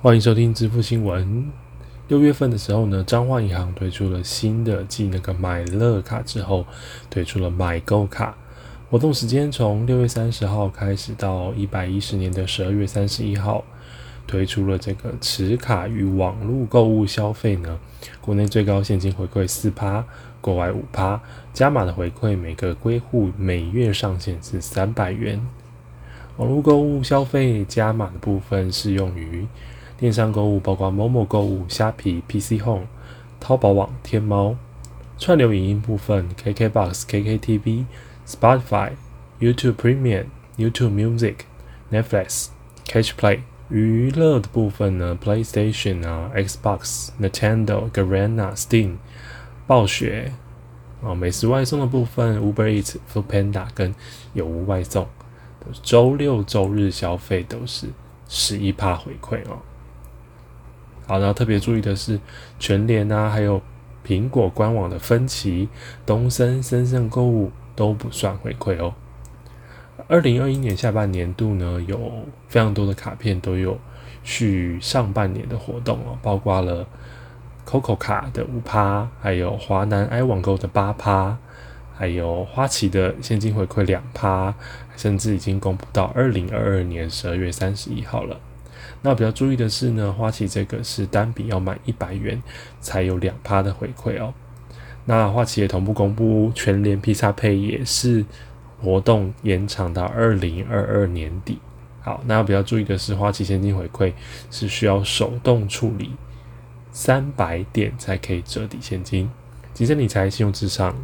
欢迎收听支付新闻。六月份的时候呢，彰化银行推出了新的继那个买乐卡之后，推出了买购卡活动时间从六月三十号开始到一百一十年的十二月三十一号，推出了这个持卡与网络购物消费呢，国内最高现金回馈四趴，国外五趴，加码的回馈每个归户每月上限是三百元。网络购物消费加码的部分适用于。电商购物包括某某购物、虾皮、PC Home、淘宝网、天猫。串流影音部分：KKBox、KKTV、Spotify、YouTube Premium、YouTube Music、Netflix、Catch Play。娱乐的部分呢：PlayStation 啊、Xbox、Nintendo、Garena、Steam、暴雪。哦，美食外送的部分：Uber Eats、Foodpanda 跟有无外送。周六周日消费都是十一趴回馈哦。好，然后特别注意的是，全联啊，还有苹果官网的分期、东森、森盛购物都不算回馈哦。二零二一年下半年度呢，有非常多的卡片都有续上半年的活动哦，包括了 COCO 卡的五趴，还有华南 i 网购的八趴，还有花旗的现金回馈两趴，甚至已经公布到二零二二年十二月三十一号了。那比较注意的是呢，花旗这个是单笔要满一百元才有两趴的回馈哦。那花旗也同步公布全联披萨配也是活动延长到二零二二年底。好，那比较注意的是，花旗现金回馈是需要手动处理三百点才可以折抵现金。吉盛理财信用至上，